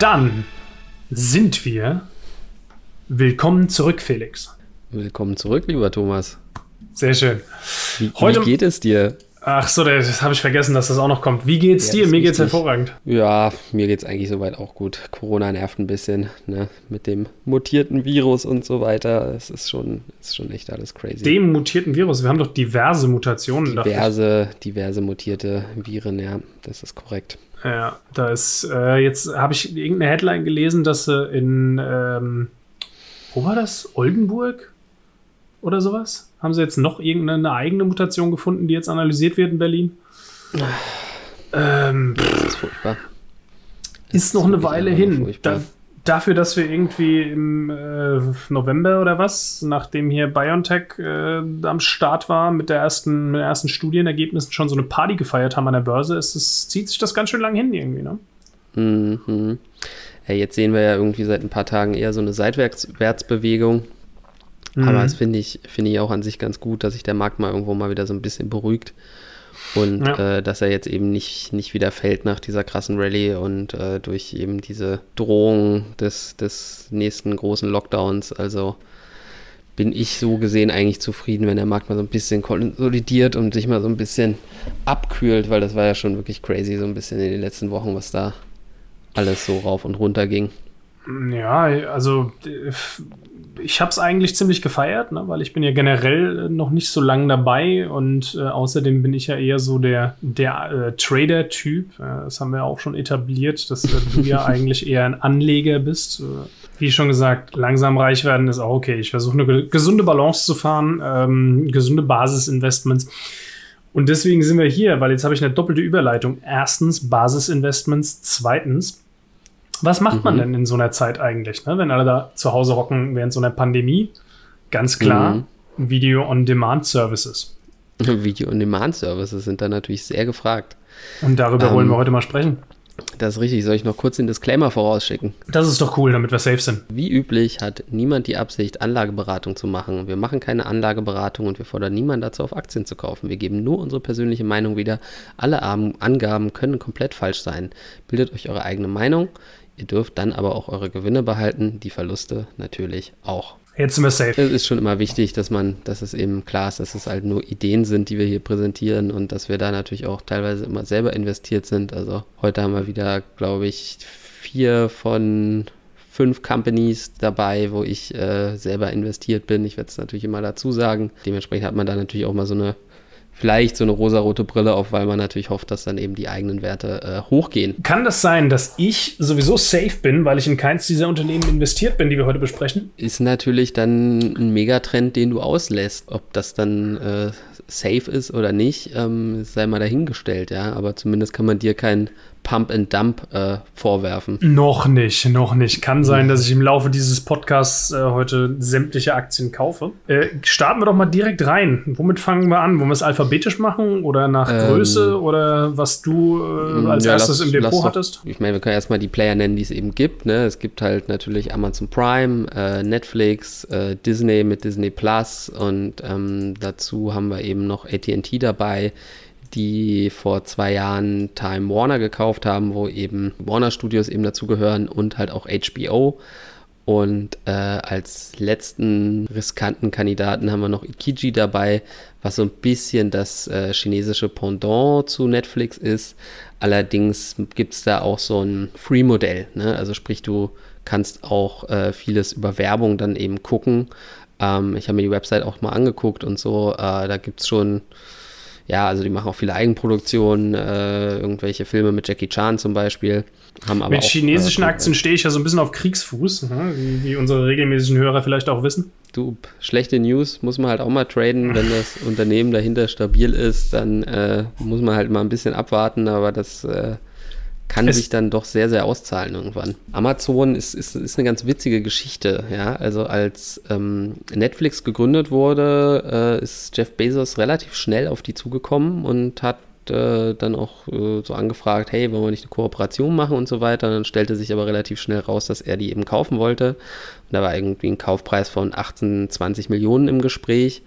dann sind wir. Willkommen zurück, Felix. Willkommen zurück, lieber Thomas. Sehr schön. Wie, Heute, wie geht es dir? Ach so, das habe ich vergessen, dass das auch noch kommt. Wie geht's ja, dir? Mir geht's wichtig. hervorragend. Ja, mir geht's eigentlich soweit auch gut. Corona nervt ein bisschen, ne? Mit dem mutierten Virus und so weiter. Es ist schon, ist schon echt alles crazy. Dem mutierten Virus? Wir haben doch diverse Mutationen. Diverse, diverse mutierte Viren, ja, das ist korrekt. Ja, da ist, äh, jetzt habe ich irgendeine Headline gelesen, dass sie in, ähm, wo war das? Oldenburg? Oder sowas? Haben sie jetzt noch irgendeine eigene Mutation gefunden, die jetzt analysiert wird in Berlin? Ähm, das ist furchtbar. Das ist noch eine Weile hin. Da, dafür, dass wir irgendwie im äh, November oder was, nachdem hier BioNTech äh, am Start war mit, der ersten, mit den ersten Studienergebnissen, schon so eine Party gefeiert haben an der Börse, ist es, zieht sich das ganz schön lang hin irgendwie, ne? Mhm. Ja, jetzt sehen wir ja irgendwie seit ein paar Tagen eher so eine Seitwärtsbewegung. Mhm. Aber das finde ich, finde ich auch an sich ganz gut, dass sich der Markt mal irgendwo mal wieder so ein bisschen beruhigt. Und ja. äh, dass er jetzt eben nicht, nicht wieder fällt nach dieser krassen Rallye und äh, durch eben diese Drohung des, des nächsten großen Lockdowns. Also bin ich so gesehen eigentlich zufrieden, wenn der Markt mal so ein bisschen konsolidiert und sich mal so ein bisschen abkühlt, weil das war ja schon wirklich crazy, so ein bisschen in den letzten Wochen, was da alles so rauf und runter ging. Ja, also ich habe es eigentlich ziemlich gefeiert, ne, weil ich bin ja generell noch nicht so lange dabei und äh, außerdem bin ich ja eher so der, der äh, Trader-Typ. Äh, das haben wir auch schon etabliert, dass äh, du ja eigentlich eher ein Anleger bist. Äh, wie schon gesagt, langsam reich werden ist auch okay. Ich versuche eine gesunde Balance zu fahren, ähm, gesunde Basisinvestments. Und deswegen sind wir hier, weil jetzt habe ich eine doppelte Überleitung. Erstens Basisinvestments, zweitens was macht man mhm. denn in so einer Zeit eigentlich, ne? wenn alle da zu Hause hocken während so einer Pandemie? Ganz klar, mhm. Video-on-Demand-Services. Video-on-Demand-Services sind da natürlich sehr gefragt. Und darüber ähm, wollen wir heute mal sprechen. Das ist richtig. Soll ich noch kurz den Disclaimer vorausschicken? Das ist doch cool, damit wir safe sind. Wie üblich hat niemand die Absicht, Anlageberatung zu machen. Wir machen keine Anlageberatung und wir fordern niemanden dazu, auf Aktien zu kaufen. Wir geben nur unsere persönliche Meinung wieder. Alle Angaben können komplett falsch sein. Bildet euch eure eigene Meinung. Ihr dürft dann aber auch eure Gewinne behalten, die Verluste natürlich auch. Jetzt sind wir safe. Es ist schon immer wichtig, dass man, dass es eben klar ist, dass es halt nur Ideen sind, die wir hier präsentieren und dass wir da natürlich auch teilweise immer selber investiert sind. Also heute haben wir wieder, glaube ich, vier von fünf Companies dabei, wo ich äh, selber investiert bin. Ich werde es natürlich immer dazu sagen. Dementsprechend hat man da natürlich auch mal so eine vielleicht so eine rosarote Brille auf, weil man natürlich hofft, dass dann eben die eigenen Werte äh, hochgehen. Kann das sein, dass ich sowieso safe bin, weil ich in keins dieser Unternehmen investiert bin, die wir heute besprechen? Ist natürlich dann ein Megatrend, den du auslässt. Ob das dann äh, safe ist oder nicht, ähm, sei mal dahingestellt, ja. Aber zumindest kann man dir kein Pump and Dump äh, vorwerfen. Noch nicht, noch nicht. Kann sein, dass ich im Laufe dieses Podcasts äh, heute sämtliche Aktien kaufe. Äh, starten wir doch mal direkt rein. Womit fangen wir an? Wollen wir es alphabetisch machen oder nach ähm, Größe oder was du äh, als ja, erstes lass, im Depot hattest? ich meine, wir können erstmal die Player nennen, die es eben gibt. Ne? Es gibt halt natürlich Amazon Prime, äh, Netflix, äh, Disney mit Disney Plus und ähm, dazu haben wir eben noch AT&T dabei die vor zwei Jahren Time Warner gekauft haben, wo eben Warner Studios eben dazugehören und halt auch HBO. Und äh, als letzten riskanten Kandidaten haben wir noch Ikiji dabei, was so ein bisschen das äh, chinesische Pendant zu Netflix ist. Allerdings gibt es da auch so ein Free-Modell. Ne? Also sprich, du kannst auch äh, vieles über Werbung dann eben gucken. Ähm, ich habe mir die Website auch mal angeguckt und so. Äh, da gibt es schon ja, also die machen auch viele Eigenproduktionen, äh, irgendwelche Filme mit Jackie Chan zum Beispiel. Haben aber mit auch, chinesischen äh, Aktien stehe ich ja so ein bisschen auf Kriegsfuß, ne? wie, wie, unsere regelmäßigen Hörer vielleicht auch wissen. Du, schlechte News muss man halt auch mal traden. Wenn das Unternehmen dahinter stabil ist, dann äh, muss man halt mal ein bisschen abwarten, aber das äh, kann es sich dann doch sehr, sehr auszahlen irgendwann. Amazon ist, ist, ist eine ganz witzige Geschichte, ja. Also als ähm, Netflix gegründet wurde, äh, ist Jeff Bezos relativ schnell auf die zugekommen und hat äh, dann auch äh, so angefragt, hey, wollen wir nicht eine Kooperation machen und so weiter. Und dann stellte sich aber relativ schnell raus, dass er die eben kaufen wollte. Und da war irgendwie ein Kaufpreis von 18, 20 Millionen im Gespräch.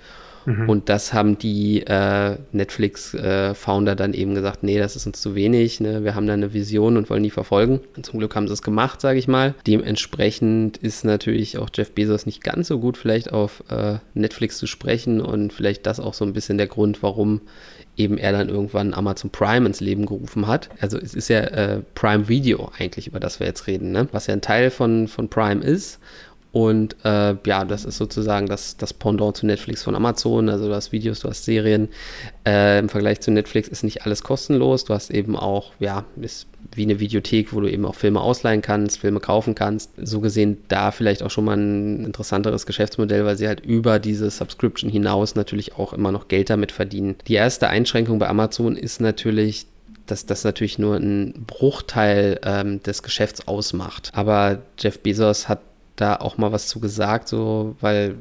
Mhm. Und das haben die äh, Netflix-Founder äh, dann eben gesagt, nee, das ist uns zu wenig, ne? wir haben da eine Vision und wollen die verfolgen. Und zum Glück haben sie es gemacht, sage ich mal. Dementsprechend ist natürlich auch Jeff Bezos nicht ganz so gut vielleicht auf äh, Netflix zu sprechen und vielleicht das auch so ein bisschen der Grund, warum eben er dann irgendwann Amazon Prime ins Leben gerufen hat. Also es ist ja äh, Prime Video eigentlich, über das wir jetzt reden, ne? was ja ein Teil von, von Prime ist und äh, ja, das ist sozusagen das, das Pendant zu Netflix von Amazon. Also du hast Videos, du hast Serien. Äh, Im Vergleich zu Netflix ist nicht alles kostenlos. Du hast eben auch, ja, ist wie eine Videothek, wo du eben auch Filme ausleihen kannst, Filme kaufen kannst. So gesehen da vielleicht auch schon mal ein interessanteres Geschäftsmodell, weil sie halt über diese Subscription hinaus natürlich auch immer noch Geld damit verdienen. Die erste Einschränkung bei Amazon ist natürlich, dass das natürlich nur ein Bruchteil ähm, des Geschäfts ausmacht. Aber Jeff Bezos hat da auch mal was zu gesagt, so, weil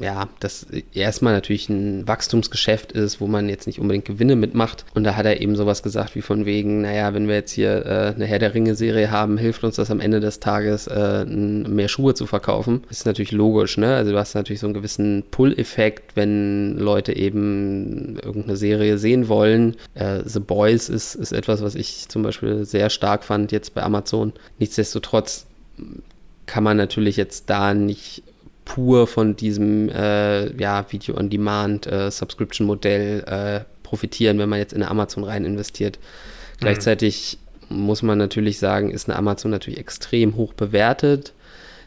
ja, das erstmal natürlich ein Wachstumsgeschäft ist, wo man jetzt nicht unbedingt Gewinne mitmacht. Und da hat er eben sowas gesagt wie von wegen, naja, wenn wir jetzt hier äh, eine Herr der Ringe-Serie haben, hilft uns das am Ende des Tages, äh, mehr Schuhe zu verkaufen. Ist natürlich logisch, ne? Also du hast natürlich so einen gewissen Pull-Effekt, wenn Leute eben irgendeine Serie sehen wollen. Äh, The Boys ist, ist etwas, was ich zum Beispiel sehr stark fand jetzt bei Amazon. Nichtsdestotrotz kann man natürlich jetzt da nicht pur von diesem äh, ja, Video-on-Demand-Subscription-Modell äh, äh, profitieren, wenn man jetzt in eine Amazon rein investiert. Mhm. Gleichzeitig muss man natürlich sagen, ist eine Amazon natürlich extrem hoch bewertet.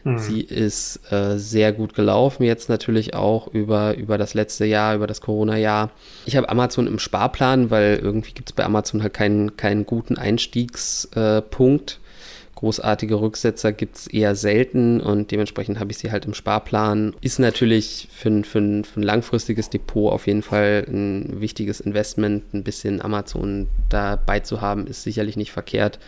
Mhm. Sie ist äh, sehr gut gelaufen, jetzt natürlich auch über, über das letzte Jahr, über das Corona-Jahr. Ich habe Amazon im Sparplan, weil irgendwie gibt es bei Amazon halt keinen, keinen guten Einstiegspunkt. Großartige Rücksetzer gibt es eher selten und dementsprechend habe ich sie halt im Sparplan. Ist natürlich für ein, für, für ein langfristiges Depot auf jeden Fall ein wichtiges Investment. Ein bisschen Amazon dabei zu haben, ist sicherlich nicht verkehrt.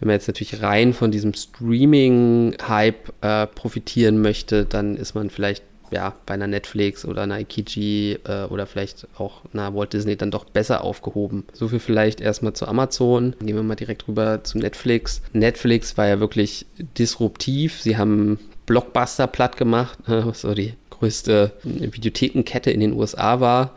Wenn man jetzt natürlich rein von diesem Streaming-Hype äh, profitieren möchte, dann ist man vielleicht ja, bei einer Netflix oder einer Ikiji äh, oder vielleicht auch einer Walt Disney dann doch besser aufgehoben. So viel vielleicht erstmal zu Amazon. Gehen wir mal direkt rüber zu Netflix. Netflix war ja wirklich disruptiv. Sie haben Blockbuster platt gemacht, was so die größte Videothekenkette in den USA war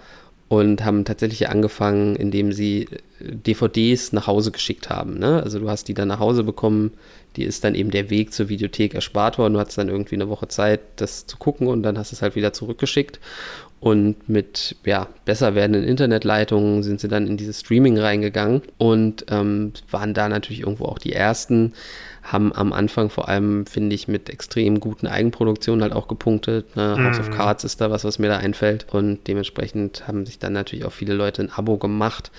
und haben tatsächlich angefangen, indem sie DVDs nach Hause geschickt haben. Ne? Also du hast die dann nach Hause bekommen, die ist dann eben der Weg zur Videothek erspart worden. Du hattest dann irgendwie eine Woche Zeit, das zu gucken und dann hast du es halt wieder zurückgeschickt. Und mit ja, besser werdenden Internetleitungen sind sie dann in dieses Streaming reingegangen und ähm, waren da natürlich irgendwo auch die ersten, haben am Anfang vor allem, finde ich, mit extrem guten Eigenproduktionen halt auch gepunktet. Ne? Mm. House of. Cards ist da was, was mir da einfällt. Und dementsprechend haben sich dann natürlich auch viele Leute ein Abo gemacht.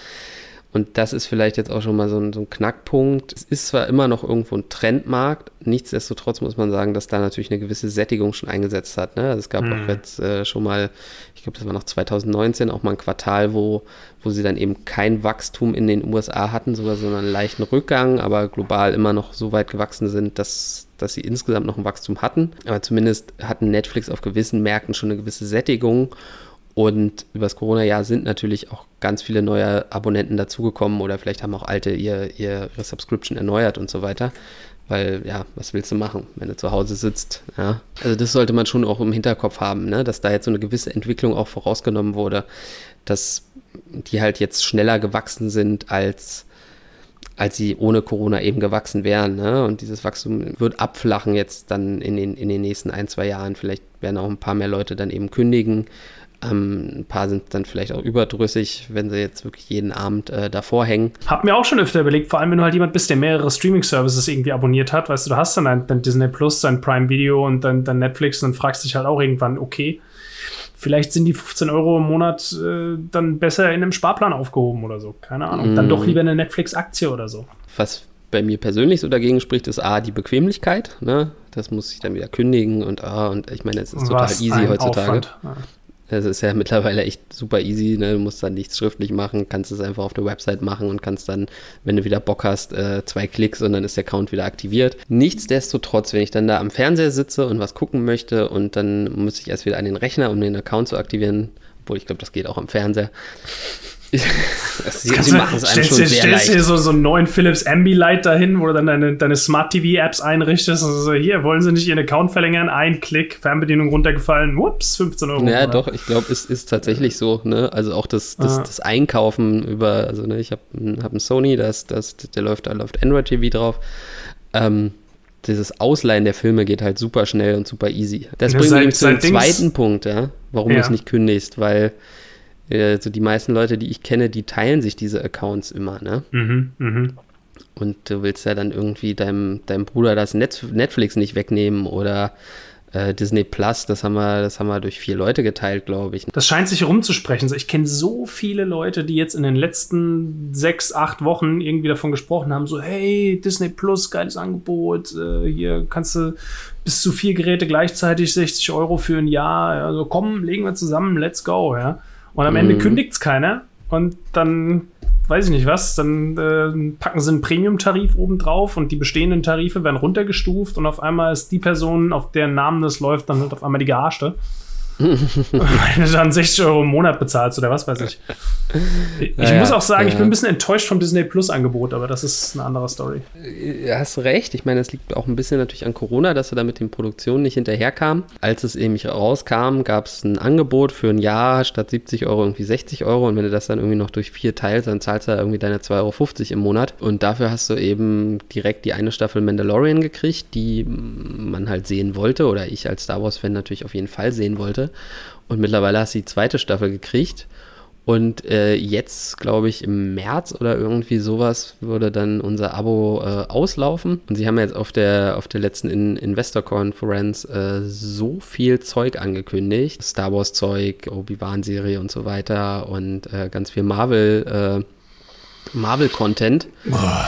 Und das ist vielleicht jetzt auch schon mal so ein, so ein, Knackpunkt. Es ist zwar immer noch irgendwo ein Trendmarkt, nichtsdestotrotz muss man sagen, dass da natürlich eine gewisse Sättigung schon eingesetzt hat. Ne? Also es gab mhm. auch jetzt äh, schon mal, ich glaube, das war noch 2019, auch mal ein Quartal, wo, wo sie dann eben kein Wachstum in den USA hatten, sogar so einen leichten Rückgang, aber global immer noch so weit gewachsen sind, dass, dass sie insgesamt noch ein Wachstum hatten. Aber zumindest hatten Netflix auf gewissen Märkten schon eine gewisse Sättigung. Und über das Corona-Jahr sind natürlich auch ganz viele neue Abonnenten dazugekommen oder vielleicht haben auch alte ihr, ihre Subscription erneuert und so weiter. Weil, ja, was willst du machen, wenn du zu Hause sitzt? Ja? Also, das sollte man schon auch im Hinterkopf haben, ne? dass da jetzt so eine gewisse Entwicklung auch vorausgenommen wurde, dass die halt jetzt schneller gewachsen sind als als sie ohne Corona eben gewachsen wären. Ne? Und dieses Wachstum wird abflachen jetzt dann in den, in den nächsten ein, zwei Jahren. Vielleicht werden auch ein paar mehr Leute dann eben kündigen. Ähm, ein paar sind dann vielleicht auch überdrüssig, wenn sie jetzt wirklich jeden Abend äh, davor hängen. Hab mir auch schon öfter überlegt, vor allem wenn du halt jemand bist, der mehrere Streaming-Services irgendwie abonniert hat, weißt du, du hast dann dein, dein Disney Plus, dein Prime Video und dann, dann Netflix und dann fragst dich halt auch irgendwann, okay, vielleicht sind die 15 Euro im Monat äh, dann besser in einem Sparplan aufgehoben oder so. Keine Ahnung. Mm. Dann doch lieber eine Netflix-Aktie oder so. Was bei mir persönlich so dagegen spricht, ist A, die Bequemlichkeit. Ne? Das muss ich dann wieder kündigen und A, und ich meine, es ist total Was easy heutzutage. Ja. Es ist ja mittlerweile echt super easy. Ne? Du musst dann nichts schriftlich machen, kannst es einfach auf der Website machen und kannst dann, wenn du wieder Bock hast, äh, zwei Klicks und dann ist der Account wieder aktiviert. Nichtsdestotrotz, wenn ich dann da am Fernseher sitze und was gucken möchte und dann muss ich erst wieder an den Rechner, um den Account zu aktivieren, obwohl ich glaube, das geht auch am Fernseher. Sie, sie machen es einem schon dir, sehr stellst leicht. dir so, so einen neuen Philips Ambilight dahin, wo du dann deine, deine Smart-TV-Apps einrichtest und so, hier, wollen sie nicht ihren Account verlängern? Ein Klick, Fernbedienung runtergefallen, whoops, 15 Euro. Ja, oder? doch, ich glaube, es ist tatsächlich so, ne? Also auch das, das, ah. das Einkaufen über, also ne, ich habe hab einen Sony, das, das, der läuft, da läuft Android TV drauf. Ähm, dieses Ausleihen der Filme geht halt super schnell und super easy. Das bringt mich zu dem zweiten Punkt, ja, warum ja. du es nicht kündigst, weil äh, so die meisten Leute, die ich kenne, die teilen sich diese Accounts immer, ne? Mhm, mh. Und du willst ja dann irgendwie deinem, deinem Bruder das Netflix nicht wegnehmen oder äh, Disney Plus, das haben wir, das haben wir durch vier Leute geteilt, glaube ich. Das scheint sich herumzusprechen. Ich kenne so viele Leute, die jetzt in den letzten sechs, acht Wochen irgendwie davon gesprochen haben, so, hey, Disney Plus, geiles Angebot, äh, hier kannst du bis zu vier Geräte gleichzeitig 60 Euro für ein Jahr. Also komm, legen wir zusammen, let's go, ja. Und am Ende mhm. kündigt es keiner. Und dann weiß ich nicht was, dann äh, packen sie einen Premium-Tarif oben drauf und die bestehenden Tarife werden runtergestuft und auf einmal ist die Person, auf deren Namen das läuft, dann halt auf einmal die Gearschte. Wenn du dann 60 Euro im Monat bezahlst oder was weiß ich. Ich ja, muss auch sagen, ja. ich bin ein bisschen enttäuscht vom Disney Plus Angebot, aber das ist eine andere Story. Ja, hast recht. Ich meine, es liegt auch ein bisschen natürlich an Corona, dass er da mit den Produktionen nicht hinterherkam. Als es eben rauskam, gab es ein Angebot für ein Jahr statt 70 Euro irgendwie 60 Euro und wenn du das dann irgendwie noch durch vier teilst, dann zahlst du irgendwie deine 2,50 Euro im Monat und dafür hast du eben direkt die eine Staffel Mandalorian gekriegt, die man halt sehen wollte oder ich als Star Wars-Fan natürlich auf jeden Fall sehen wollte. Und mittlerweile hast du die zweite Staffel gekriegt. Und äh, jetzt, glaube ich, im März oder irgendwie sowas würde dann unser Abo äh, auslaufen. Und sie haben jetzt auf der, auf der letzten In Investor-Conference äh, so viel Zeug angekündigt. Star Wars-Zeug, Obi-Wan-Serie und so weiter und äh, ganz viel Marvel- äh, Marvel-Content.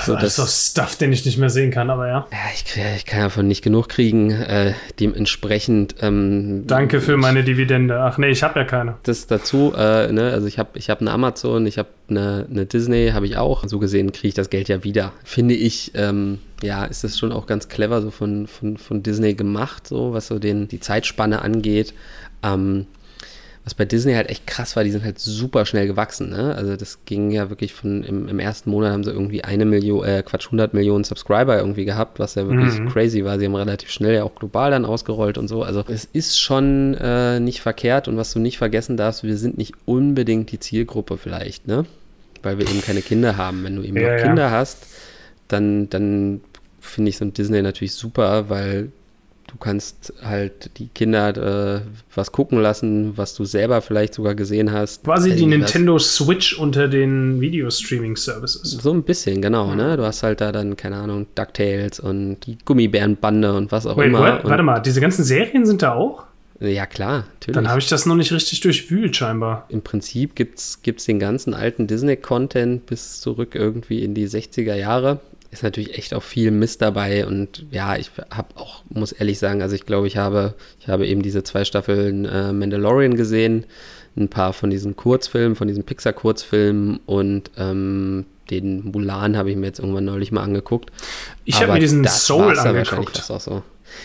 So, das ist doch Stuff, den ich nicht mehr sehen kann, aber ja. Ja, ich, ich kann davon nicht genug kriegen. Äh, dementsprechend. Ähm, Danke für meine Dividende. Ach nee, ich habe ja keine. Das dazu, äh, ne, also ich habe ich hab eine Amazon, ich habe eine, eine Disney, habe ich auch. So gesehen kriege ich das Geld ja wieder. Finde ich, ähm, ja, ist das schon auch ganz clever so von, von, von Disney gemacht, so was so den, die Zeitspanne angeht. Ähm, was bei Disney halt echt krass war, die sind halt super schnell gewachsen. Ne? Also das ging ja wirklich von, im, im ersten Monat haben sie irgendwie eine Million, äh, Quatsch, 100 Millionen Subscriber irgendwie gehabt, was ja wirklich mhm. crazy war. Sie haben relativ schnell ja auch global dann ausgerollt und so. Also es ist schon äh, nicht verkehrt und was du nicht vergessen darfst, wir sind nicht unbedingt die Zielgruppe vielleicht, ne? Weil wir eben keine Kinder haben. Wenn du eben ja, noch Kinder ja. hast, dann, dann finde ich so ein Disney natürlich super, weil Du kannst halt die Kinder äh, was gucken lassen, was du selber vielleicht sogar gesehen hast. Quasi die Nintendo Switch unter den Video-Streaming-Services. So ein bisschen, genau. Ne? Du hast halt da dann, keine Ahnung, DuckTales und die Gummibärenbande und was auch Wait, immer. What? Warte mal, diese ganzen Serien sind da auch? Ja, klar, natürlich. Dann habe ich das noch nicht richtig durchwühlt, scheinbar. Im Prinzip gibt es den ganzen alten Disney-Content bis zurück irgendwie in die 60er Jahre ist natürlich echt auch viel Mist dabei und ja, ich habe auch, muss ehrlich sagen, also ich glaube, ich habe, ich habe eben diese zwei Staffeln äh, Mandalorian gesehen, ein paar von diesen Kurzfilmen, von diesen Pixar-Kurzfilmen und ähm, den Mulan habe ich mir jetzt irgendwann neulich mal angeguckt. Ich habe mir diesen Soul angeguckt. Auch so.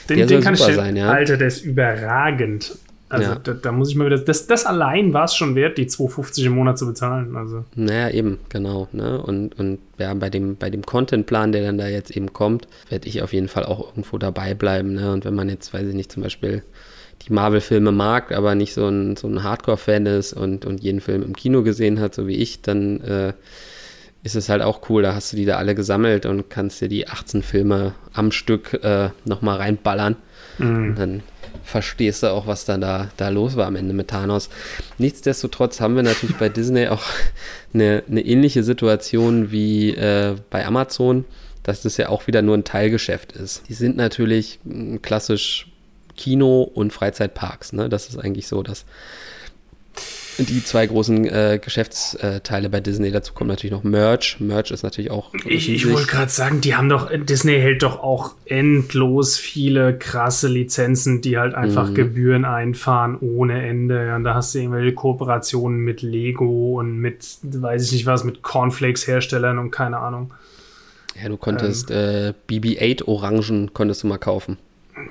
Den, der den kann ich sein, ja. Alter, der ist überragend. Also ja. da, da, muss ich mal wieder, das, das allein war es schon wert, die 2,50 im Monat zu bezahlen. Also. Naja, eben, genau. Ne? Und, und ja, bei dem, bei dem Contentplan, der dann da jetzt eben kommt, werde ich auf jeden Fall auch irgendwo dabei bleiben. Ne? Und wenn man jetzt, weiß ich nicht, zum Beispiel die Marvel-Filme mag, aber nicht so ein, so ein Hardcore-Fan ist und, und jeden Film im Kino gesehen hat, so wie ich, dann äh, ist es halt auch cool. Da hast du die da alle gesammelt und kannst dir die 18 Filme am Stück äh, nochmal reinballern. Mhm. Und dann verstehst du auch, was dann da, da los war am Ende mit Thanos. Nichtsdestotrotz haben wir natürlich bei Disney auch eine, eine ähnliche Situation wie äh, bei Amazon, dass das ja auch wieder nur ein Teilgeschäft ist. Die sind natürlich klassisch Kino und Freizeitparks. Ne? Das ist eigentlich so das die zwei großen äh, Geschäftsteile bei Disney. Dazu kommt natürlich noch Merch. Merch ist natürlich auch. Ich, ich wollte gerade sagen, die haben doch, Disney hält doch auch endlos viele krasse Lizenzen, die halt einfach mhm. Gebühren einfahren ohne Ende. Und da hast du irgendwelche Kooperationen mit Lego und mit, weiß ich nicht was, mit Cornflakes-Herstellern und keine Ahnung. Ja, du konntest ähm, äh, BB-8 Orangen konntest du mal kaufen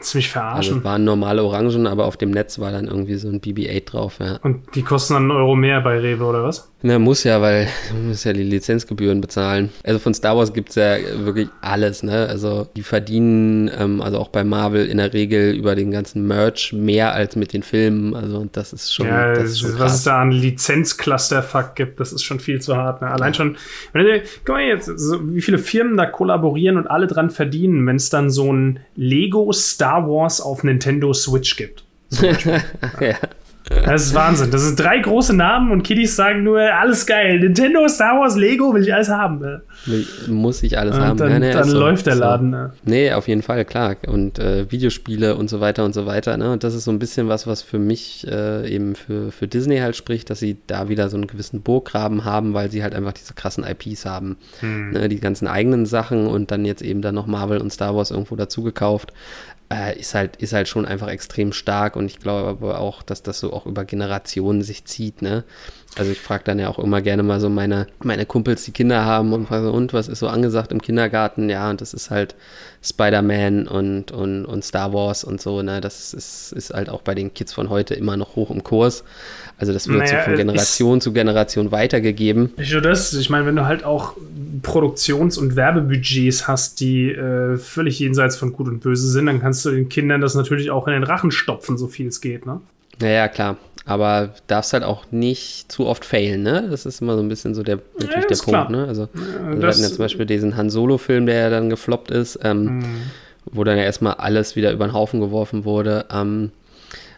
ziemlich verarschen. Also waren normale Orangen, aber auf dem Netz war dann irgendwie so ein BB-8 drauf, ja. Und die kosten dann einen Euro mehr bei Rewe, oder was? Na, muss ja, weil du musst ja die Lizenzgebühren bezahlen. Also von Star Wars gibt es ja wirklich alles, ne? Also die verdienen, ähm, also auch bei Marvel in der Regel über den ganzen Merch mehr als mit den Filmen. Also das ist schon. Ja, das ist schon was es da an Lizenzclusterfuck gibt, das ist schon viel zu hart. Ne? Allein ja. schon, wenn du, guck mal jetzt, so, wie viele Firmen da kollaborieren und alle dran verdienen, wenn es dann so ein Lego Star Wars auf Nintendo Switch gibt. ja. Das ist Wahnsinn. Das sind drei große Namen und Kiddies sagen nur, alles geil. Nintendo, Star Wars, Lego will ich alles haben. Muss ich alles und haben. Dann, ja, nee, dann so, läuft der Laden. So. Ne? Nee, auf jeden Fall, klar. Und äh, Videospiele und so weiter und so weiter. Ne? Und das ist so ein bisschen was, was für mich äh, eben für, für Disney halt spricht, dass sie da wieder so einen gewissen Burggraben haben, weil sie halt einfach diese krassen IPs haben. Hm. Ne? Die ganzen eigenen Sachen und dann jetzt eben dann noch Marvel und Star Wars irgendwo dazu gekauft äh, ist, halt, ist halt schon einfach extrem stark und ich glaube aber auch, dass das so auch über Generationen sich zieht, ne? Also ich frage dann ja auch immer gerne mal so meine, meine Kumpels, die Kinder haben und frage, und was ist so angesagt im Kindergarten? Ja, und das ist halt Spider-Man und, und, und Star Wars und so, ne? Das ist, ist halt auch bei den Kids von heute immer noch hoch im Kurs. Also das wird naja, so von Generation zu Generation weitergegeben. Nicht nur das, ich meine, wenn du halt auch Produktions- und Werbebudgets hast, die äh, völlig jenseits von Gut und Böse sind, dann kannst du den Kindern das natürlich auch in den Rachen stopfen, so viel es geht, ne? Naja, klar. Aber darfst halt auch nicht zu oft failen, ne? Das ist immer so ein bisschen so der, natürlich ja, der Punkt, klar. ne? Also, also wir hatten ja zum Beispiel diesen Han Solo-Film, der ja dann gefloppt ist, ähm, mhm. wo dann ja erstmal alles wieder über den Haufen geworfen wurde. Ähm,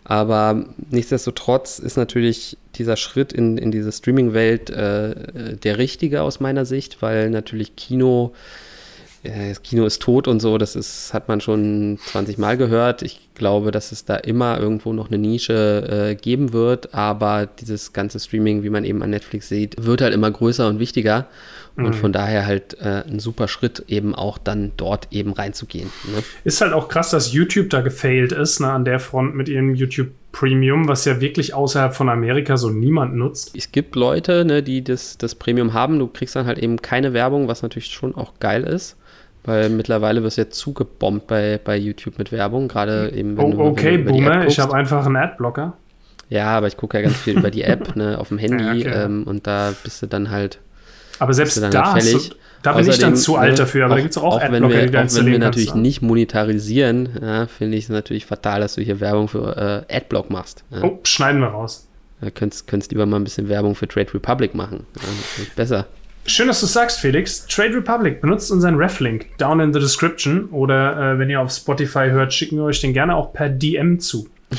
aber nichtsdestotrotz ist natürlich dieser Schritt in, in diese Streaming-Welt äh, der richtige aus meiner Sicht, weil natürlich Kino, äh, Kino ist tot und so, das ist, hat man schon 20 Mal gehört. Ich glaube, dass es da immer irgendwo noch eine Nische äh, geben wird, aber dieses ganze Streaming, wie man eben an Netflix sieht, wird halt immer größer und wichtiger. Und mhm. von daher halt äh, ein super Schritt, eben auch dann dort eben reinzugehen. Ne? Ist halt auch krass, dass YouTube da gefailt ist, ne, an der Front mit ihrem YouTube Premium, was ja wirklich außerhalb von Amerika so niemand nutzt. Es gibt Leute, ne, die das, das Premium haben. Du kriegst dann halt eben keine Werbung, was natürlich schon auch geil ist. Weil mittlerweile wirst du jetzt zugebombt bei, bei YouTube mit Werbung, gerade eben wenn oh, du Okay, wenn du Boomer, ich habe einfach einen Adblocker. Ja, aber ich gucke ja ganz viel über die App ne, auf dem Handy ja, okay. ähm, und da bist du dann halt aber selbst da, halt du, da bin Außerdem, ich dann zu alt ne, dafür, aber auch, da gibt es auch, auch Adblocker, wenn wir, die auch wenn wir natürlich kannst, nicht monetarisieren, ja, finde ich es natürlich fatal, dass du hier Werbung für äh, Adblock machst. Ja. Oh, schneiden wir raus. Da könntest, könntest lieber mal ein bisschen Werbung für Trade Republic machen. Ja, besser. Schön, dass du sagst, Felix. Trade Republic benutzt unseren Ref-Link down in the description oder äh, wenn ihr auf Spotify hört, schicken wir euch den gerne auch per DM zu.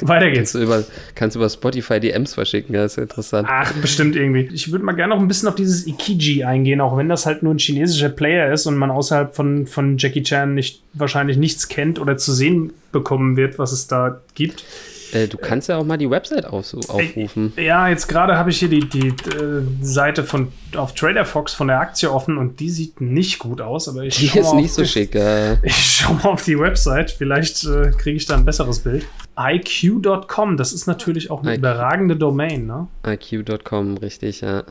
Weiter geht's. Kannst du, über, kannst über Spotify DMs verschicken, das ist interessant. Ach, bestimmt irgendwie. Ich würde mal gerne noch ein bisschen auf dieses Ikiji eingehen, auch wenn das halt nur ein chinesischer Player ist und man außerhalb von, von Jackie Chan nicht, wahrscheinlich nichts kennt oder zu sehen bekommen wird, was es da gibt. Äh, du kannst ja auch mal die Website auf, aufrufen. Ja, jetzt gerade habe ich hier die, die äh, Seite von auf Trader Fox von der Aktie offen und die sieht nicht gut aus, aber ich Die ist nicht so die, schick. Äh. Ich schaue mal auf die Website, vielleicht äh, kriege ich da ein besseres Bild. IQ.com, das ist natürlich auch eine IQ. überragende Domain, ne? IQ.com, richtig, ja.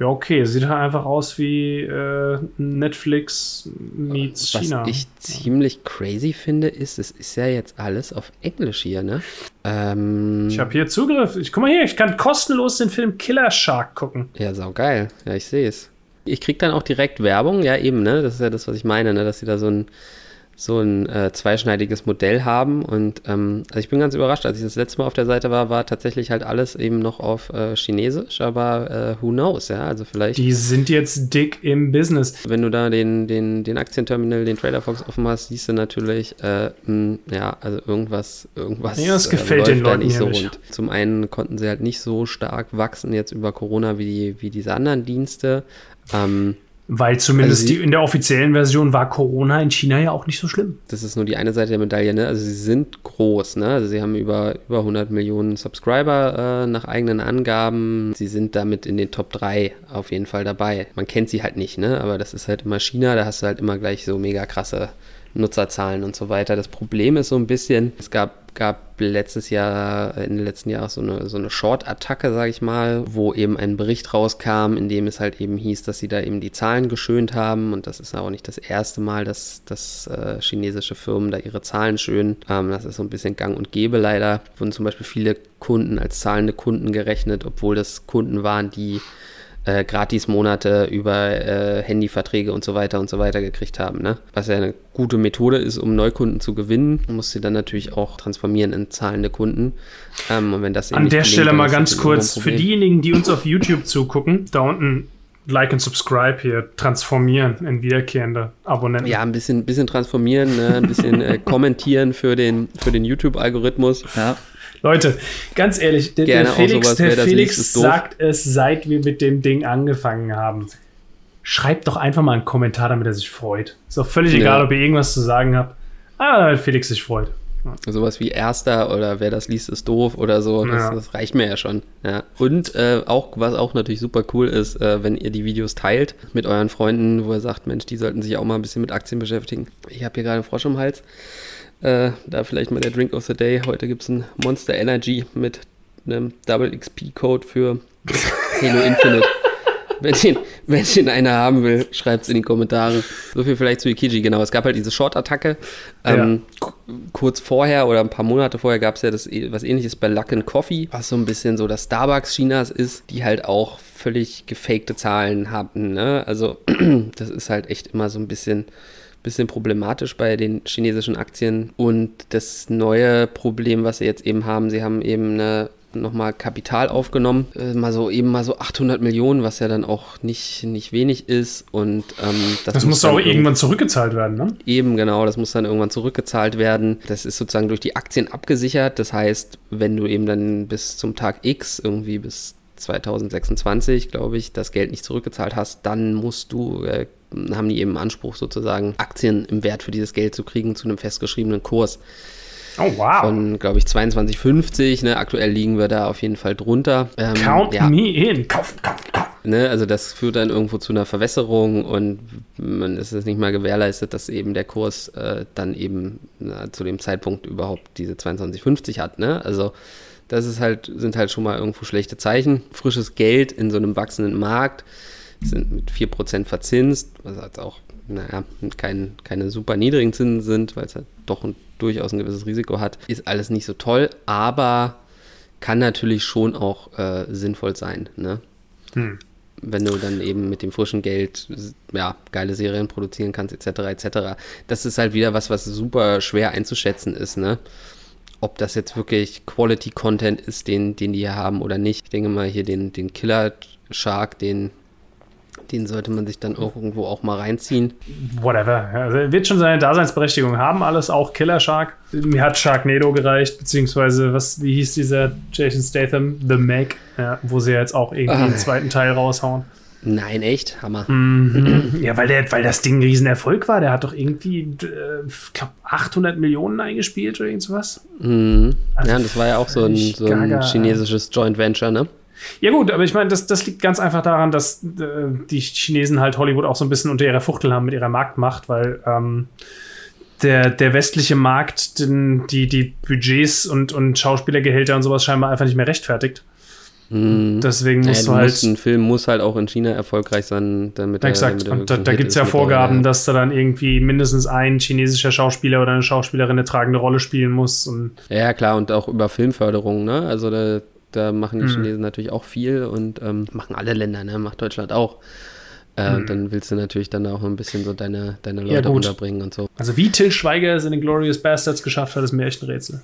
Ja, okay. Sieht halt einfach aus wie äh, Netflix meets Was China. Was ich ziemlich crazy finde, ist, es ist ja jetzt alles auf Englisch hier, ne? Ähm, ich habe hier Zugriff. Ich guck mal hier, ich kann kostenlos den Film Killer Shark gucken. Ja, saugeil. Ja, ich sehe es. Ich krieg dann auch direkt Werbung, ja eben, ne? Das ist ja das, was ich meine, ne? Dass sie da so ein so ein äh, zweischneidiges Modell haben. Und ähm, also ich bin ganz überrascht, als ich das letzte Mal auf der Seite war, war tatsächlich halt alles eben noch auf äh, Chinesisch, aber äh, who knows, ja, also vielleicht. Die sind jetzt dick im Business. Wenn du da den, den, den Aktienterminal, den Trader Fox offen hast, siehst du natürlich, mh, hm, ja, also irgendwas, irgendwas ja, das äh, gefällt den Leuten nicht so rund. Zum einen konnten sie halt nicht so stark wachsen jetzt über Corona wie, wie diese anderen Dienste. Ähm, weil zumindest also sie, die, in der offiziellen Version war Corona in China ja auch nicht so schlimm. Das ist nur die eine Seite der Medaille, ne? Also sie sind groß, ne? Also sie haben über, über 100 Millionen Subscriber äh, nach eigenen Angaben. Sie sind damit in den Top 3 auf jeden Fall dabei. Man kennt sie halt nicht, ne? Aber das ist halt immer China, da hast du halt immer gleich so mega krasse Nutzerzahlen und so weiter. Das Problem ist so ein bisschen, es gab gab letztes Jahr, in den letzten Jahren so eine, so eine Short-Attacke, sage ich mal, wo eben ein Bericht rauskam, in dem es halt eben hieß, dass sie da eben die Zahlen geschönt haben. Und das ist auch nicht das erste Mal, dass, dass äh, chinesische Firmen da ihre Zahlen schönen. Ähm, das ist so ein bisschen gang und gäbe leider. Wurden zum Beispiel viele Kunden als zahlende Kunden gerechnet, obwohl das Kunden waren, die äh, Gratis-Monate über äh, Handyverträge und so weiter und so weiter gekriegt haben. Ne? Was ja eine gute Methode ist, um Neukunden zu gewinnen, muss sie dann natürlich auch transformieren in zahlende Kunden. Ähm, und wenn das An der Stelle mal ganz kurz, für diejenigen, die uns auf YouTube zugucken, da unten Like und Subscribe hier transformieren in wiederkehrende Abonnenten. Ja, ein bisschen, bisschen transformieren, ne? ein bisschen äh, kommentieren für den, für den YouTube-Algorithmus. Ja. Leute, ganz ehrlich, der, der Felix, der Felix sagt es, seit wir mit dem Ding angefangen haben. Schreibt doch einfach mal einen Kommentar, damit er sich freut. Ist doch völlig ja. egal, ob ihr irgendwas zu sagen habt. Aber damit Felix sich freut. Ja. Sowas wie Erster oder wer das liest, ist doof oder so. Das, ja. das reicht mir ja schon. Ja. Und äh, auch, was auch natürlich super cool ist, äh, wenn ihr die Videos teilt mit euren Freunden, wo ihr sagt, Mensch, die sollten sich auch mal ein bisschen mit Aktien beschäftigen. Ich habe hier gerade einen Frosch im Hals. Äh, da vielleicht mal der Drink of the Day. Heute gibt es ein Monster Energy mit einem Double XP-Code für Halo Infinite. wenn, den, wenn den einer haben will, schreibt es in die Kommentare. So viel vielleicht zu Ikiji, genau. Es gab halt diese Short-Attacke. Ähm, ja. Kurz vorher oder ein paar Monate vorher gab es ja das, was ähnliches bei Luck Coffee, was so ein bisschen so das Starbucks Chinas ist, die halt auch völlig gefakte Zahlen hatten. Ne? Also das ist halt echt immer so ein bisschen bisschen problematisch bei den chinesischen Aktien. Und das neue Problem, was sie jetzt eben haben, sie haben eben eine nochmal Kapital aufgenommen, äh, mal so eben mal so 800 Millionen, was ja dann auch nicht, nicht wenig ist und ähm, das, das muss, auch irgendwann zurückgezahlt werden, ne? Eben genau, das muss dann irgendwann zurückgezahlt werden. Das ist sozusagen durch die Aktien abgesichert. Das heißt, wenn du eben dann bis zum Tag X irgendwie bis 2026, glaube ich, das Geld nicht zurückgezahlt hast, dann musst du äh, haben die eben Anspruch, sozusagen Aktien im Wert für dieses Geld zu kriegen zu einem festgeschriebenen Kurs. Oh, wow. Von, glaube ich, 22,50. Ne? Aktuell liegen wir da auf jeden Fall drunter. Ähm, Count ja. me in. Kaufen, kaufen, kaufen. Ne? Also, das führt dann irgendwo zu einer Verwässerung und man ist es nicht mal gewährleistet, dass eben der Kurs äh, dann eben na, zu dem Zeitpunkt überhaupt diese 22,50 hat. Ne? Also, das ist halt, sind halt schon mal irgendwo schlechte Zeichen. Frisches Geld in so einem wachsenden Markt sind mit 4% verzinst, was halt auch, naja, kein, keine super niedrigen Zinsen sind, weil es halt doch ein, durchaus ein gewisses Risiko hat, ist alles nicht so toll, aber kann natürlich schon auch äh, sinnvoll sein. Ne? Hm. Wenn du dann eben mit dem frischen Geld ja, geile Serien produzieren kannst, etc. etc. Das ist halt wieder was, was super schwer einzuschätzen ist, ne? Ob das jetzt wirklich Quality Content ist, den, den die hier haben oder nicht. Ich denke mal, hier den, den Killer Shark, den den sollte man sich dann irgendwo auch mal reinziehen. Whatever. Also wird schon seine Daseinsberechtigung haben, alles auch Killer Shark. Mir hat Sharknado gereicht, beziehungsweise, was, wie hieß dieser Jason Statham? The Meg, ja, wo sie jetzt auch irgendwie ah. einen zweiten Teil raushauen. Nein, echt? Hammer. Mhm. Ja, weil, der, weil das Ding ein Riesenerfolg war. Der hat doch irgendwie, äh, ich glaube, 800 Millionen eingespielt oder irgendwas. Mhm. Also ja, das war ja auch so ein, so ein chinesisches Joint Venture, ne? Ja gut, aber ich meine, das, das liegt ganz einfach daran, dass äh, die Chinesen halt Hollywood auch so ein bisschen unter ihrer Fuchtel haben mit ihrer Marktmacht, weil ähm, der, der westliche Markt den, die, die Budgets und, und Schauspielergehälter und sowas scheinbar einfach nicht mehr rechtfertigt. Mhm. Deswegen musst ja, du halt. ein Film muss halt auch in China erfolgreich sein, damit er. Exakt. Er, und da, da gibt es ja Vorgaben, der, dass da dann irgendwie mindestens ein chinesischer Schauspieler oder eine Schauspielerin eine tragende Rolle spielen muss. Ja, klar, und auch über Filmförderung, ne? Also da, da machen die mhm. Chinesen natürlich auch viel und ähm, machen alle Länder, ne? Macht Deutschland auch. Äh, mhm. Dann willst du natürlich dann auch ein bisschen so deine, deine Leute ja, unterbringen und so. Also wie Till Schweiger es in den Glorious Bastards geschafft hat, ist mir echt ein Rätsel.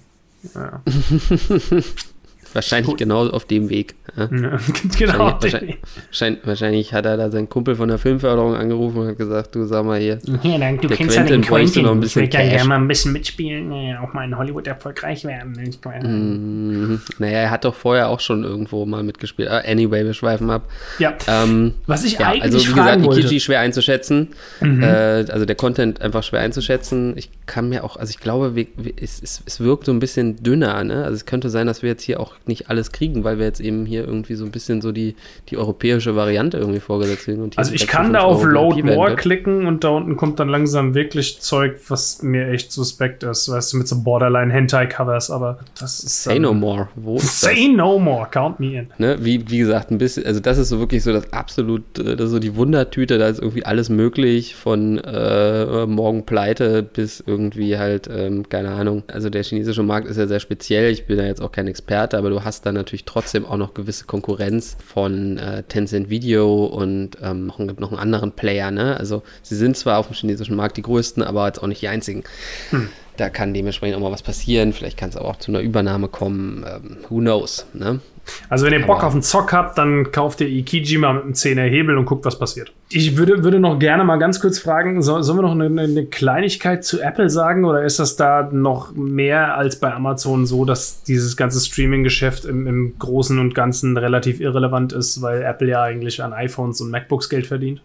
Ja. Wahrscheinlich Gut. genau auf dem Weg. Ja. Ja, genau. Wahrscheinlich, wahrscheinlich, wahrscheinlich, hat er da seinen Kumpel von der Filmförderung angerufen und hat gesagt, du sag mal hier. Ja, dann, du kennst Quentin, ja den Quentin. Noch ein bisschen ich würde ja gerne mal ein bisschen mitspielen, ja, auch mal in Hollywood erfolgreich werden. Mhm. Naja, er hat doch vorher auch schon irgendwo mal mitgespielt. Uh, anyway, wir schweifen ab. Ja. Ähm, Was ich ja, eigentlich Also wie gesagt, Ikiji schwer einzuschätzen. Mhm. Äh, also der Content einfach schwer einzuschätzen. Ich kann mir auch, also ich glaube, es, es, es wirkt so ein bisschen dünner. Ne? Also es könnte sein, dass wir jetzt hier auch nicht alles kriegen, weil wir jetzt eben hier irgendwie so ein bisschen so die, die europäische Variante irgendwie vorgesetzt kriegen. also ich kann da auf Load More klicken und da unten kommt dann langsam wirklich Zeug, was mir echt suspekt ist, weißt du, mit so Borderline Hentai Covers, aber das ist Say no more. Wo ist Say das? no more, count me in. Ne? Wie, wie gesagt, ein bisschen, also das ist so wirklich so das absolut, äh, das ist so die Wundertüte, da ist irgendwie alles möglich, von äh, morgen pleite bis irgendwie halt, ähm, keine Ahnung. Also der chinesische Markt ist ja sehr speziell, ich bin da jetzt auch kein Experte, aber du hast da natürlich trotzdem auch noch gewisse Konkurrenz von äh, Tencent Video und ähm, noch, noch einen anderen Player, ne? Also sie sind zwar auf dem chinesischen Markt die größten, aber jetzt auch nicht die einzigen. Hm da kann dementsprechend auch mal was passieren. Vielleicht kann es auch zu einer Übernahme kommen. Ähm, who knows? Ne? Also wenn ihr Bock auf einen Zock habt, dann kauft ihr Ikiji mal mit einem 10er Hebel und guckt, was passiert. Ich würde, würde noch gerne mal ganz kurz fragen, soll, sollen wir noch eine, eine, Kleinigkeit zu Apple sagen oder ist das da noch mehr als bei Amazon so, dass dieses ganze Streaming-Geschäft im, im Großen und Ganzen relativ irrelevant ist, weil Apple ja eigentlich an iPhones und MacBooks Geld verdient?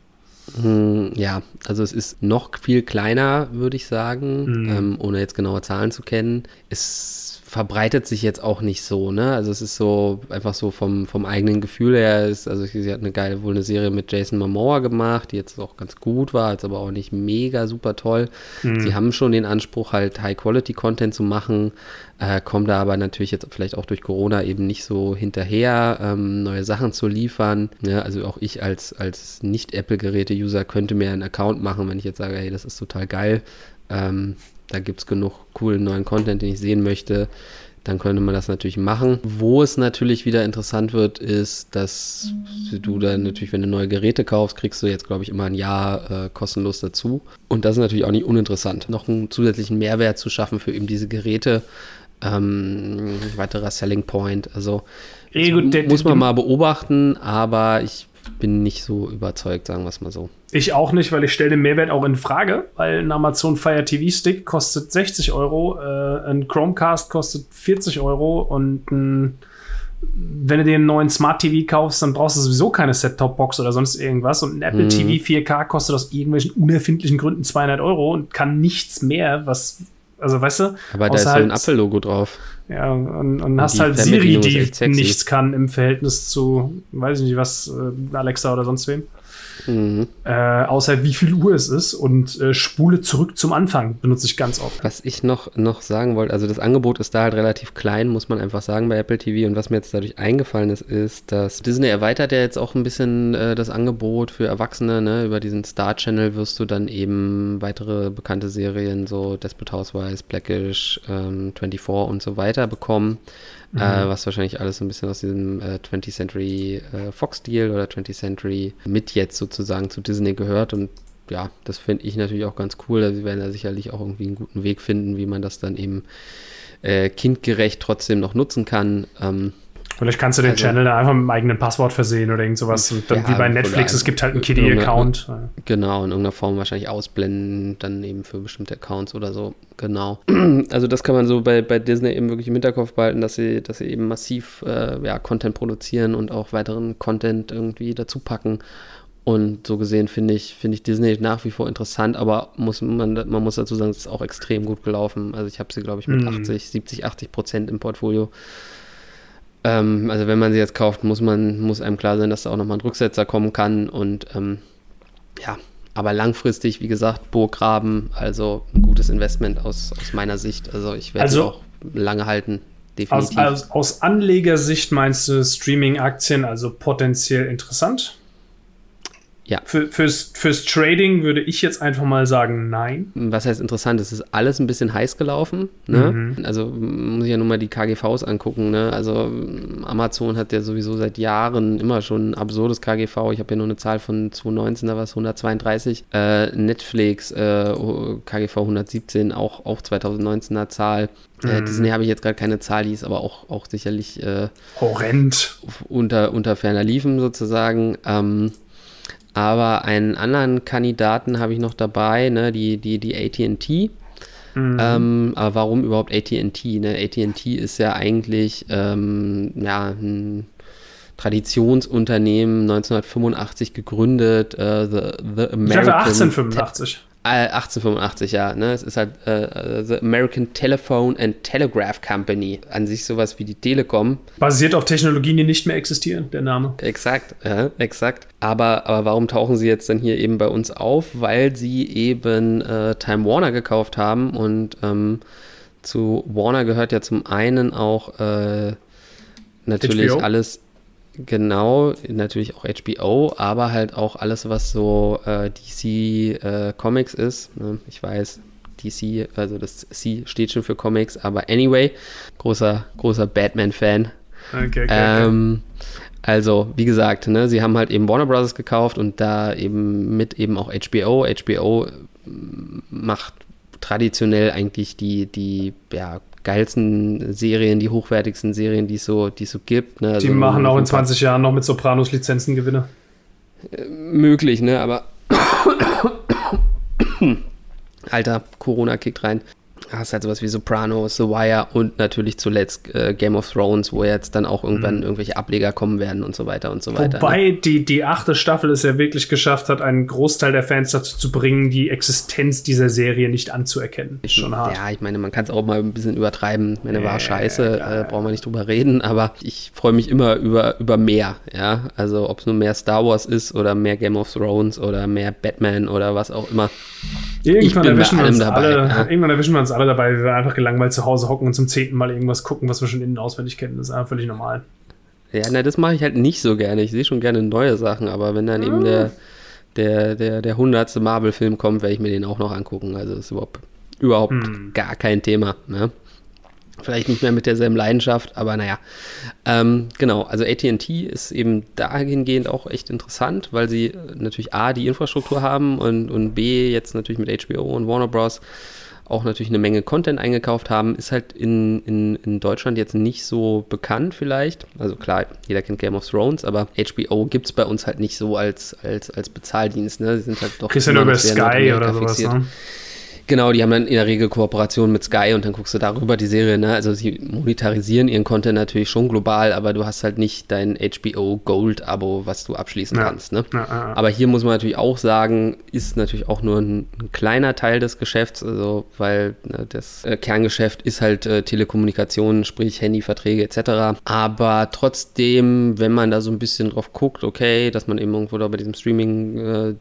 Hm, ja, also es ist noch viel kleiner, würde ich sagen, mhm. ähm, ohne jetzt genaue Zahlen zu kennen. Es verbreitet sich jetzt auch nicht so, ne? Also es ist so einfach so vom, vom eigenen Gefühl her ist, also sie hat eine geile, wohl eine Serie mit Jason Momoa gemacht, die jetzt auch ganz gut war, jetzt aber auch nicht mega super toll. Mhm. Sie haben schon den Anspruch, halt High-Quality-Content zu machen, äh, kommen da aber natürlich jetzt vielleicht auch durch Corona eben nicht so hinterher, ähm, neue Sachen zu liefern. Ne? also auch ich als, als Nicht-Apple-Geräte-User könnte mir einen Account machen, wenn ich jetzt sage, hey, das ist total geil. Ähm, da gibt es genug coolen neuen Content, den ich sehen möchte. Dann könnte man das natürlich machen. Wo es natürlich wieder interessant wird, ist, dass du dann natürlich, wenn du neue Geräte kaufst, kriegst du jetzt, glaube ich, immer ein Jahr äh, kostenlos dazu. Und das ist natürlich auch nicht uninteressant, noch einen zusätzlichen Mehrwert zu schaffen für eben diese Geräte. Ähm, weiterer Selling Point. Also e gut, muss man mal beobachten, aber ich bin nicht so überzeugt, sagen wir es mal so. Ich auch nicht, weil ich stelle den Mehrwert auch in Frage, weil ein Amazon Fire TV Stick kostet 60 Euro, äh, ein Chromecast kostet 40 Euro und ein, wenn du dir einen neuen Smart TV kaufst, dann brauchst du sowieso keine Set-Top-Box oder sonst irgendwas und ein Apple mhm. TV 4K kostet aus irgendwelchen unerfindlichen Gründen 200 Euro und kann nichts mehr, was, also weißt du. Aber da ist halt, ein Apple-Logo drauf. Ja, und, und hast halt Siri, die nichts kann im Verhältnis zu, weiß ich nicht was, äh, Alexa oder sonst wem. Mhm. Äh, außer wie viel Uhr es ist und äh, spule zurück zum Anfang benutze ich ganz oft. Was ich noch, noch sagen wollte, also das Angebot ist da halt relativ klein, muss man einfach sagen bei Apple TV. Und was mir jetzt dadurch eingefallen ist, ist, dass Disney erweitert ja jetzt auch ein bisschen äh, das Angebot für Erwachsene. Ne? Über diesen Star Channel wirst du dann eben weitere bekannte Serien, so Desperate Housewives, Blackish, ähm, 24 und so weiter bekommen. Mhm. Äh, was wahrscheinlich alles so ein bisschen aus diesem äh, 20th Century äh, Fox-Deal oder 20th Century mit jetzt sozusagen zu Disney gehört und ja, das finde ich natürlich auch ganz cool. Also sie werden da sicherlich auch irgendwie einen guten Weg finden, wie man das dann eben äh, kindgerecht trotzdem noch nutzen kann. Ähm, Vielleicht kannst du den also, Channel da einfach mit einem eigenen Passwort versehen oder irgend sowas. Und dann ja, wie bei Netflix, es gibt halt einen Kiddie-Account. Genau, in irgendeiner Form wahrscheinlich ausblenden, dann eben für bestimmte Accounts oder so. Genau. Also das kann man so bei, bei Disney eben wirklich im Hinterkopf behalten, dass sie, dass sie eben massiv äh, ja, Content produzieren und auch weiteren Content irgendwie dazu packen. Und so gesehen finde ich, finde ich Disney nach wie vor interessant, aber muss man, man muss dazu sagen, es ist auch extrem gut gelaufen. Also ich habe sie, glaube ich, mit mm. 80, 70, 80 Prozent im Portfolio. Ähm, also wenn man sie jetzt kauft, muss man, muss einem klar sein, dass da auch nochmal ein Rücksetzer kommen kann. Und ähm, ja, aber langfristig, wie gesagt, Burggraben, also ein gutes Investment aus, aus meiner Sicht. Also ich werde also, auch lange halten. Definitiv. Aus, aus, aus Anlegersicht meinst du Streaming-Aktien also potenziell interessant? Ja. Für, fürs, fürs Trading würde ich jetzt einfach mal sagen, nein. Was heißt interessant? Es ist alles ein bisschen heiß gelaufen. Ne? Mhm. Also muss ich ja nur mal die KGVs angucken. Ne? Also Amazon hat ja sowieso seit Jahren immer schon ein absurdes KGV. Ich habe ja nur eine Zahl von 2019, da war es 132. Äh, Netflix, äh, KGV 117, auch, auch 2019er Zahl. Äh, mhm. Disney habe ich jetzt gerade keine Zahl, die ist aber auch, auch sicherlich äh, horrend unter, unter ferner Liefen sozusagen. Ähm, aber einen anderen Kandidaten habe ich noch dabei, ne, die, die, die ATT. Mhm. Ähm, aber warum überhaupt ATT? Ne? ATT ist ja eigentlich ähm, ja, ein Traditionsunternehmen, 1985 gegründet. Äh, the, the American ich dachte 1885. 1885, ja. Ne? Es ist halt äh, The American Telephone and Telegraph Company. An sich sowas wie die Telekom. Basiert auf Technologien, die nicht mehr existieren, der Name. Exakt, ja, exakt. Aber, aber warum tauchen sie jetzt dann hier eben bei uns auf? Weil sie eben äh, Time Warner gekauft haben und ähm, zu Warner gehört ja zum einen auch äh, natürlich HBO. alles Genau, natürlich auch HBO, aber halt auch alles, was so äh, DC äh, Comics ist. Ne? Ich weiß, DC, also das C steht schon für Comics, aber anyway, großer, großer Batman-Fan. Okay, okay, ähm, Also, wie gesagt, ne, sie haben halt eben Warner Bros. gekauft und da eben mit eben auch HBO. HBO macht traditionell eigentlich die, die ja, geilsten Serien, die hochwertigsten Serien, die es so, die es so gibt. Ne? Also die machen auch in 20 Jahren noch mit Sopranos Lizenzen Gewinne. Äh, möglich, ne? Aber Alter, Corona kickt rein hast halt sowas wie Sopranos, The Wire und natürlich zuletzt äh, Game of Thrones, wo jetzt dann auch irgendwann mhm. irgendwelche Ableger kommen werden und so weiter und so weiter. Ne? Wobei ne? die, die achte Staffel es ja wirklich geschafft hat, einen Großteil der Fans dazu zu bringen, die Existenz dieser Serie nicht anzuerkennen. Ist schon hart. Ja, ich meine, man kann es auch mal ein bisschen übertreiben. Meine äh, war scheiße, äh, brauchen wir nicht drüber reden, aber ich freue mich immer über, über mehr, ja. Also ob es nur mehr Star Wars ist oder mehr Game of Thrones oder mehr Batman oder was auch immer. Irgendwann erwischen, wir uns dabei, alle, ja. irgendwann erwischen wir uns alle dabei, wie wir einfach gelangweilt zu Hause hocken und zum zehnten Mal irgendwas gucken, was wir schon innen auswendig kennen. Das ist einfach völlig normal. Ja, na, das mache ich halt nicht so gerne. Ich sehe schon gerne neue Sachen, aber wenn dann eben der, der, der, der hundertste Marvel-Film kommt, werde ich mir den auch noch angucken. Also ist überhaupt, überhaupt hm. gar kein Thema. Ne? Vielleicht nicht mehr mit derselben Leidenschaft, aber naja. Ähm, genau, also ATT ist eben dahingehend auch echt interessant, weil sie natürlich A, die Infrastruktur haben und, und B, jetzt natürlich mit HBO und Warner Bros. auch natürlich eine Menge Content eingekauft haben. Ist halt in, in, in Deutschland jetzt nicht so bekannt vielleicht. Also klar, jeder kennt Game of Thrones, aber HBO gibt es bei uns halt nicht so als, als, als Bezahldienst. Ne? Sie sind halt doch. Kriegst du nur über Sky oder sowas, ne? Genau, die haben dann in der Regel Kooperation mit Sky und dann guckst du darüber die Serie. Ne? Also sie monetarisieren ihren Content natürlich schon global, aber du hast halt nicht dein HBO Gold-Abo, was du abschließen ja. kannst. Ne? Ja, ja, aber hier muss man natürlich auch sagen, ist natürlich auch nur ein, ein kleiner Teil des Geschäfts, also weil ne, das äh, Kerngeschäft ist halt äh, Telekommunikation, sprich Handyverträge etc. Aber trotzdem, wenn man da so ein bisschen drauf guckt, okay, dass man eben irgendwo da bei diesem Streaming äh,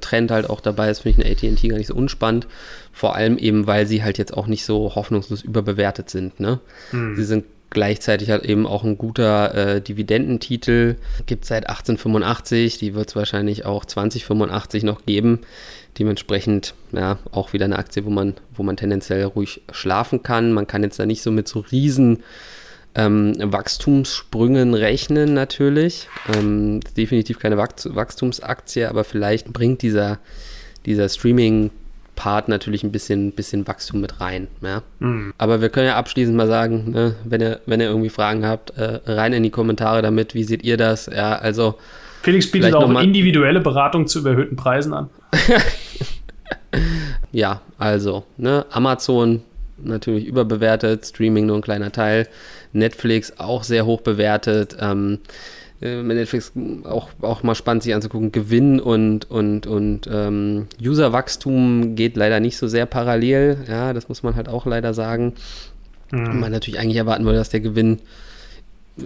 Trend halt auch dabei ist, finde ich eine AT&T gar nicht so unspannend. Vor allem eben, weil sie halt jetzt auch nicht so hoffnungslos überbewertet sind. Ne? Hm. Sie sind gleichzeitig halt eben auch ein guter äh, Dividendentitel. Gibt seit 1885, die wird es wahrscheinlich auch 2085 noch geben. Dementsprechend ja auch wieder eine Aktie, wo man, wo man tendenziell ruhig schlafen kann. Man kann jetzt da nicht so mit so riesen ähm, Wachstumssprüngen rechnen natürlich. Ähm, definitiv keine Wachstumsaktie, aber vielleicht bringt dieser, dieser Streaming Part natürlich ein bisschen, bisschen Wachstum mit rein. Ja? Mhm. Aber wir können ja abschließend mal sagen, ne, wenn, ihr, wenn ihr irgendwie Fragen habt, äh, rein in die Kommentare damit. Wie seht ihr das? Ja, also. Felix bietet auch individuelle Beratung zu überhöhten Preisen an. ja, also, ne, Amazon natürlich überbewertet, Streaming nur ein kleiner Teil. Netflix auch sehr hoch bewertet. Ähm, äh, Netflix auch, auch mal spannend sich anzugucken. Gewinn und, und, und ähm, Userwachstum geht leider nicht so sehr parallel. Ja, das muss man halt auch leider sagen. Mhm. Man natürlich eigentlich erwarten würde, dass der Gewinn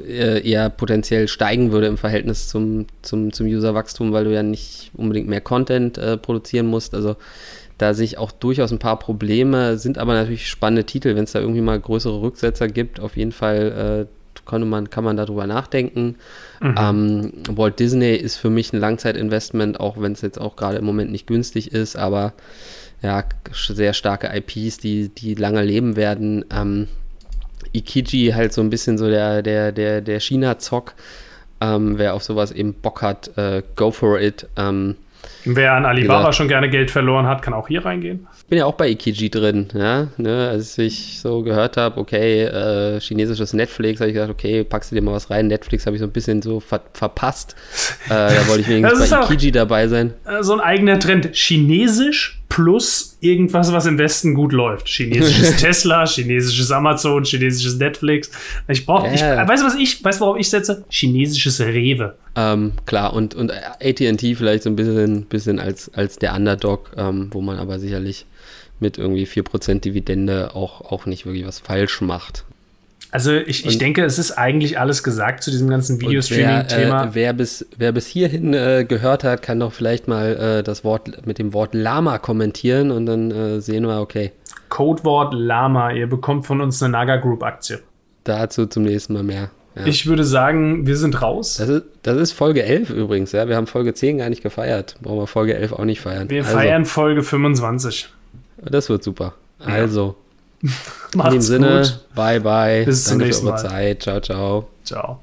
äh, eher potenziell steigen würde im Verhältnis zum, zum, zum Userwachstum, weil du ja nicht unbedingt mehr Content äh, produzieren musst. Also da sehe ich auch durchaus ein paar Probleme, sind aber natürlich spannende Titel, wenn es da irgendwie mal größere Rücksetzer gibt. Auf jeden Fall äh, kann, man, kann man darüber nachdenken. Mhm. Ähm, Walt Disney ist für mich ein Langzeitinvestment, auch wenn es jetzt auch gerade im Moment nicht günstig ist, aber ja, sehr starke IPs, die, die lange leben werden. Ähm, Ikiji halt so ein bisschen so der, der, der, der China-Zock. Ähm, wer auf sowas eben Bock hat, äh, go for it. Ähm, Wer an Alibaba schon gerne Geld verloren hat, kann auch hier reingehen. Ich bin ja auch bei Ikiji drin, ja. Ne, als ich so gehört habe, okay, äh, chinesisches Netflix, habe ich gesagt, okay, packst du dir mal was rein. Netflix habe ich so ein bisschen so ver verpasst. äh, da wollte ich wenigstens bei Ikiji dabei sein. So ein eigener Trend. Chinesisch plus irgendwas, was im Westen gut läuft. Chinesisches Tesla, chinesisches Amazon, chinesisches Netflix. Ich brauche, yeah. weißt du was ich, weißt du, worauf ich setze? Chinesisches Rewe. Ähm, klar, und, und AT&T vielleicht so ein bisschen, bisschen als, als der Underdog, ähm, wo man aber sicherlich mit irgendwie 4% Dividende auch, auch nicht wirklich was falsch macht. Also ich, ich denke, es ist eigentlich alles gesagt zu diesem ganzen Videostreaming-Thema. Wer, äh, wer, bis, wer bis hierhin äh, gehört hat, kann doch vielleicht mal äh, das Wort mit dem Wort Lama kommentieren und dann äh, sehen wir, okay. Codewort Lama, ihr bekommt von uns eine Naga Group Aktie. Dazu zum nächsten Mal mehr. Ja. Ich würde sagen, wir sind raus. Das ist, das ist, Folge 11 übrigens, ja. Wir haben Folge 10 gar nicht gefeiert. Brauchen wir Folge 11 auch nicht feiern. Wir also, feiern Folge 25. Das wird super. Also, in dem Sinne, gut. bye bye. Bis Danke zum nächsten Mal. Zeit. Ciao, ciao. Ciao.